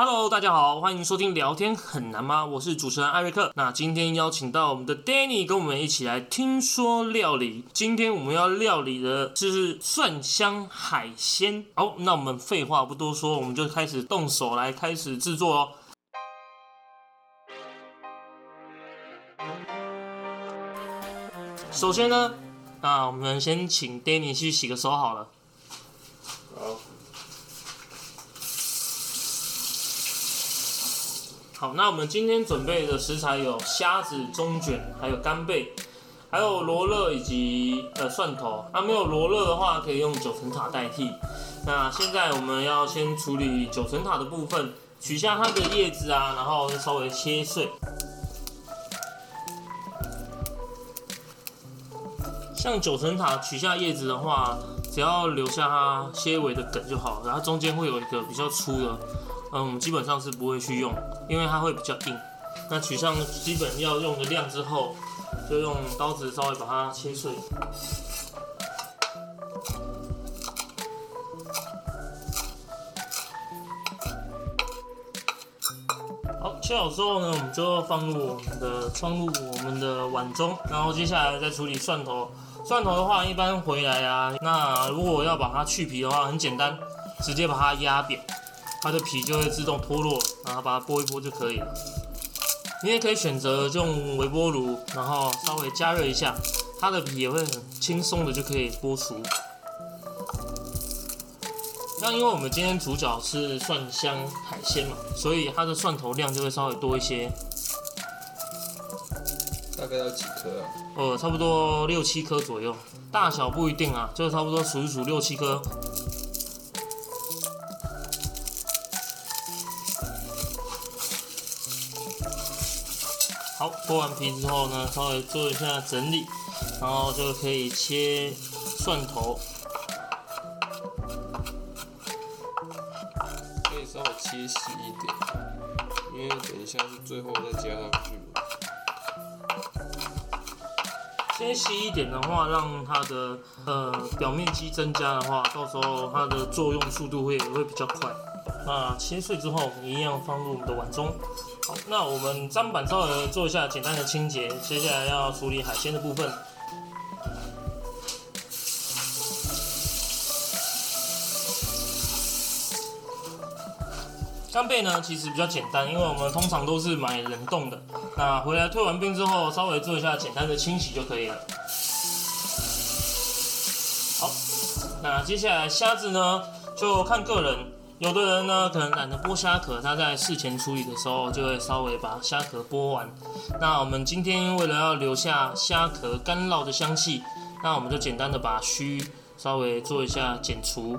Hello，大家好，欢迎收听聊天很难吗？我是主持人艾瑞克。那今天邀请到我们的 Danny 跟我们一起来听说料理。今天我们要料理的是蒜香海鲜。好，那我们废话不多说，我们就开始动手来开始制作哦。首先呢，那我们先请 Danny 去洗个手好了。好，好，那我们今天准备的食材有虾子、中卷，还有干贝，还有罗勒以及呃蒜头。那没有罗勒的话，可以用九层塔代替。那现在我们要先处理九层塔的部分，取下它的叶子啊，然后稍微切碎。像九层塔取下叶子的话，只要留下它纤维的梗就好，然后中间会有一个比较粗的。嗯，我们基本上是不会去用，因为它会比较硬。那取上基本要用的量之后，就用刀子稍微把它切碎。好，切好之后呢，我们就放入我们的装入我们的碗中，然后接下来再处理蒜头。蒜头的话，一般回来啊，那如果要把它去皮的话，很简单，直接把它压扁。它的皮就会自动脱落，然后把它剥一剥就可以了。你也可以选择用微波炉，然后稍微加热一下，它的皮也会很轻松的就可以剥除。那因为我们今天主角是蒜香海鲜嘛，所以它的蒜头量就会稍微多一些。大概要几颗啊？呃，差不多六七颗左右，大小不一定啊，就是差不多数一数六七颗。剥完皮之后呢，稍微做一下整理，然后就可以切蒜头，可以稍微切细一点，因为等一下是最后再加上去。切细一点的话，让它的呃表面积增加的话，到时候它的作用速度会会比较快。那切碎之后，一样放入我们的碗中。好，那我们砧板稍微做一下简单的清洁，接下来要处理海鲜的部分。干贝呢，其实比较简单，因为我们通常都是买冷冻的。那回来退完冰之后，稍微做一下简单的清洗就可以了。好，那接下来虾子呢，就看个人。有的人呢，可能懒得剥虾壳，他在事前处理的时候就会稍微把虾壳剥完。那我们今天为了要留下虾壳干酪的香气，那我们就简单的把须稍微做一下剪除。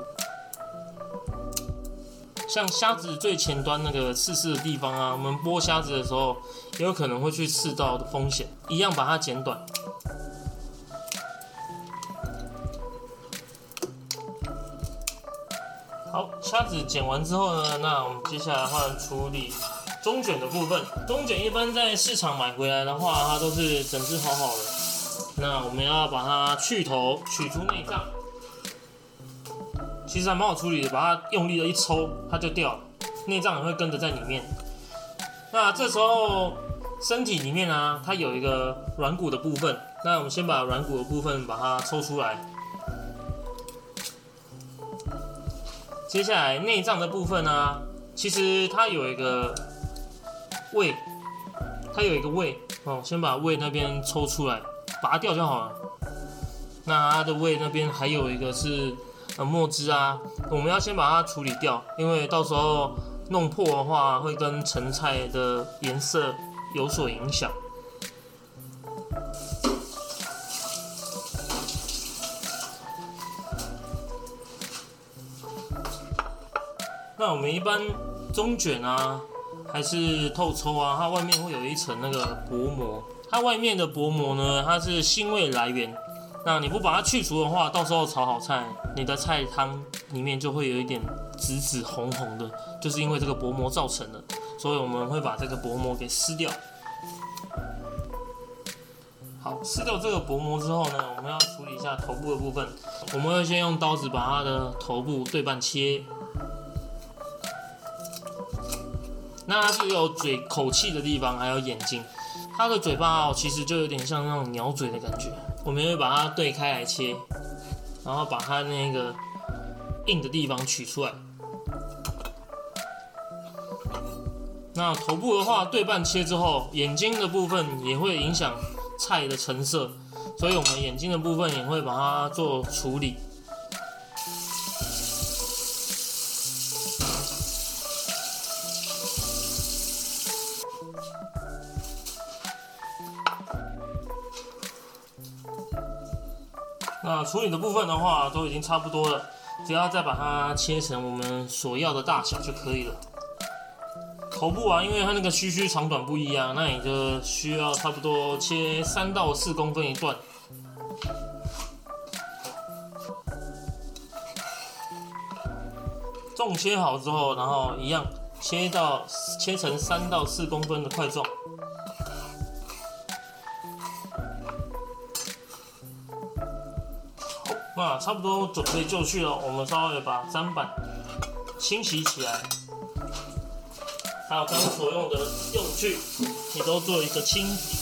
像虾子最前端那个刺刺的地方啊，我们剥虾子的时候也有可能会去刺到的风险，一样把它剪短。好，虾子剪完之后呢，那我们接下来换处理中卷的部分。中卷一般在市场买回来的话，它都是整只好好的。那我们要把它去头，取出内脏。其实还蛮好处理的，把它用力的一抽，它就掉了，内脏也会跟着在里面。那这时候身体里面呢，它有一个软骨的部分，那我们先把软骨的部分把它抽出来。接下来内脏的部分呢，其实它有一个胃，它有一个胃哦，先把胃那边抽出来，拔掉就好了。那它的胃那边还有一个是呃墨汁啊，我们要先把它处理掉，因为到时候弄破的话，会跟成菜的颜色有所影响。我们一般中卷啊，还是透抽啊，它外面会有一层那个薄膜。它外面的薄膜呢，它是腥味来源。那你不把它去除的话，到时候炒好菜，你的菜汤里面就会有一点紫紫红红的，就是因为这个薄膜造成的。所以我们会把这个薄膜给撕掉。好，撕掉这个薄膜之后呢，我们要处理一下头部的部分。我们会先用刀子把它的头部对半切。那它是有嘴口气的地方，还有眼睛。它的嘴巴哦，其实就有点像那种鸟嘴的感觉。我们会把它对开来切，然后把它那个硬的地方取出来。那头部的话，对半切之后，眼睛的部分也会影响菜的成色，所以我们眼睛的部分也会把它做处理。那处理的部分的话，都已经差不多了，只要再把它切成我们所要的大小就可以了。头部啊，因为它那个须须长短不一样，那你就需要差不多切三到四公分一段。纵切好之后，然后一样切到切成三到四公分的块状。啊差不多准备就绪了，我们稍微把砧板清洗起来，还有刚刚所用的用具，也都做一个清洗。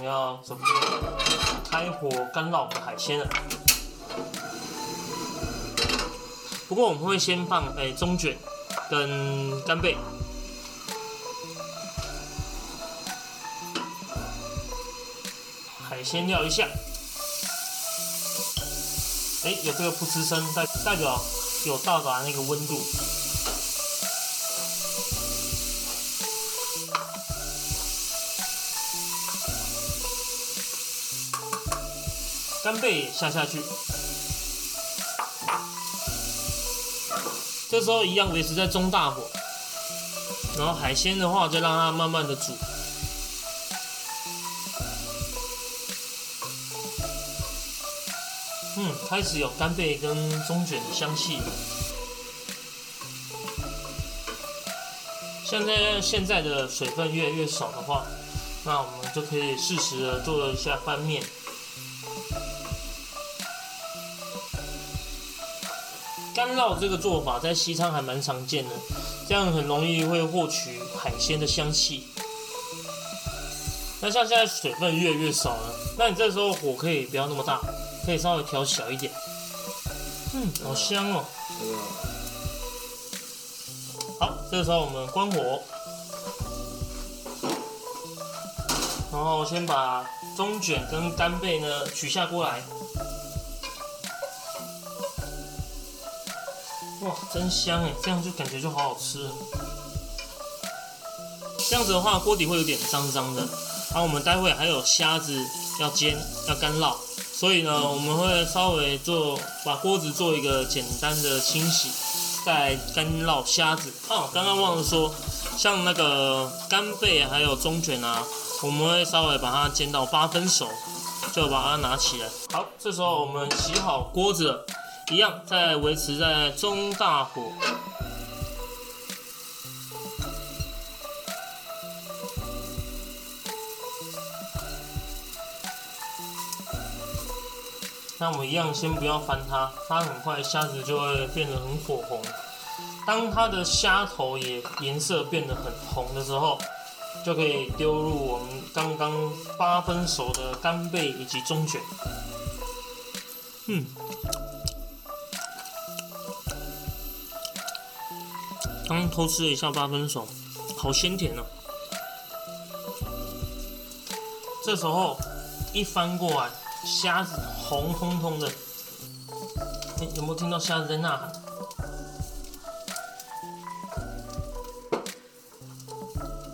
们要准备开火干捞我们的海鲜了。不过我们会先放诶中卷跟干贝，海鲜料一下，哎有这个噗嗤声，代代表有到达那个温度。干贝也下下去，这时候一样维持在中大火，然后海鲜的话再让它慢慢的煮。嗯，开始有干贝跟中卷的香气。现在现在的水分越来越少的话，那我们就可以适时的做一下翻面。干烙这个做法在西餐还蛮常见的，这样很容易会获取海鲜的香气。那像现在水分越来越少了，那你这时候火可以不要那么大，可以稍微调小一点。嗯，好香哦。好，这个时候我们关火，然后先把中卷跟干贝呢取下锅来。哇，真香哎！这样就感觉就好好吃。这样子的话，锅底会有点脏脏的。然后我们待会还有虾子要煎，要干烙，所以呢，我们会稍微做把锅子做一个简单的清洗，再干烙虾子。哦，刚刚忘了说，像那个干贝还有中卷啊，我们会稍微把它煎到八分熟，就把它拿起来。好，这时候我们洗好锅子了。一样，在维持在中大火。那我们一样，先不要翻它，它很快虾子就会变得很火红。当它的虾头也颜色变得很红的时候，就可以丢入我们刚刚八分熟的干贝以及中卷。嗯。刚偷吃了一下八分熟，好鲜甜哦。这时候一翻过来，虾子红彤彤的，哎，有没有听到虾子在呐喊？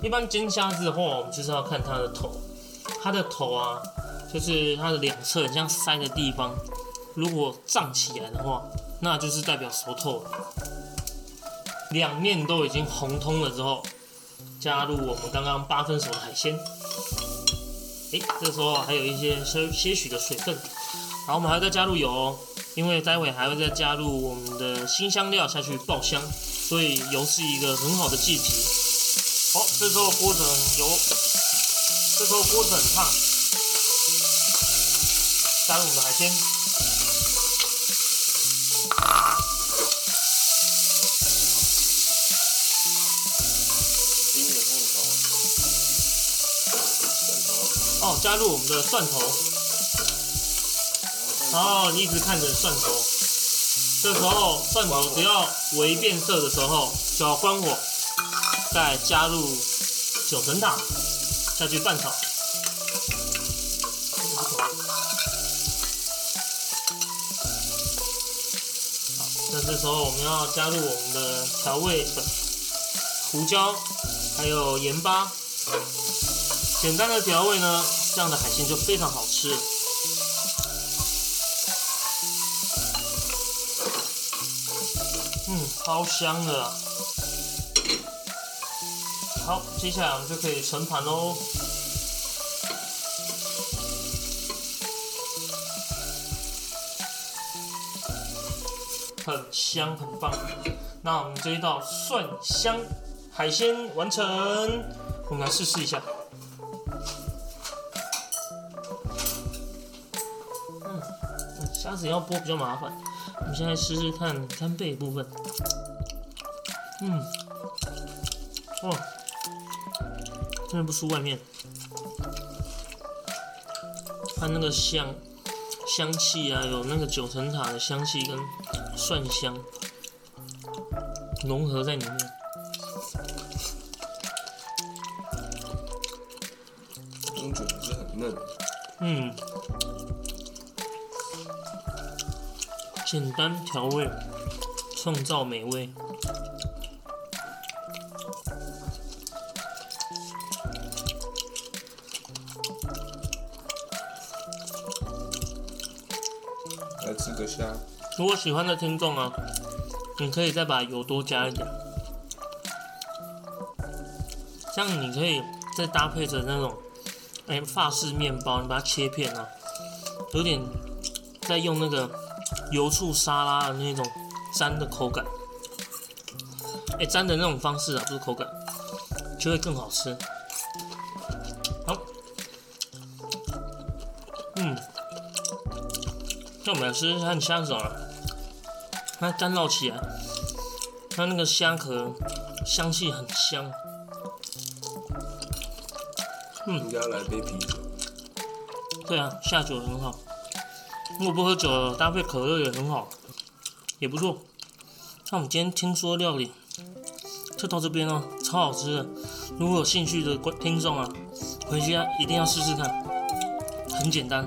一般煎虾子的话，我们就是要看它的头，它的头啊，就是它的两侧像塞的地方，如果胀起来的话，那就是代表熟透了。两面都已经红通了之后，加入我们刚刚八分熟的海鲜。哎，这时候还有一些些些许的水分，然后我们还要再加入油哦。因为待会还会再加入我们的新香料下去爆香，所以油是一个很好的剂体。好，这时候锅子很油，这时候锅子很烫，加入我们的海鲜。加入我们的蒜头，然后你一直看着蒜头。这时候蒜头只要微变色的时候就要关火，再加入九层塔下去拌炒。好，那这时候我们要加入我们的调味粉、胡椒，还有盐巴。简单的调味呢，这样的海鲜就非常好吃。嗯，超香的。好，接下来我们就可以盛盘喽。很香，很棒。那我们这一道蒜香海鲜完成，我们来试试一下。虾子要剥比较麻烦。我们现在试试看干贝的部分。嗯，哇，真的不输外面。它那个香香气啊，有那个九层塔的香气跟蒜香融合在里面。中卷是很嫩，嗯，简单调味，创造美味。来吃个虾，如果喜欢的听众啊，你可以再把油多加一点，这样你可以再搭配着那种，哎，法式面包，你把它切片啊，有点在用那个油醋沙拉的那种粘的口感，哎，粘的那种方式啊，不是口感，就会更好吃。好，嗯。那我们来试试看虾子啊，它干燥起来，它那个虾壳香气很香。应该要来杯啤酒。对啊，下酒很好。如果不喝酒，搭配可乐也很好，也不错。那我们今天听说料理就到这边哦，超好吃的。如果有兴趣的观听众啊，回家一定要试试看，很简单。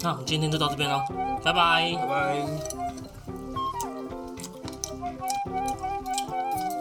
那我们今天就到这边喽，拜拜。拜拜。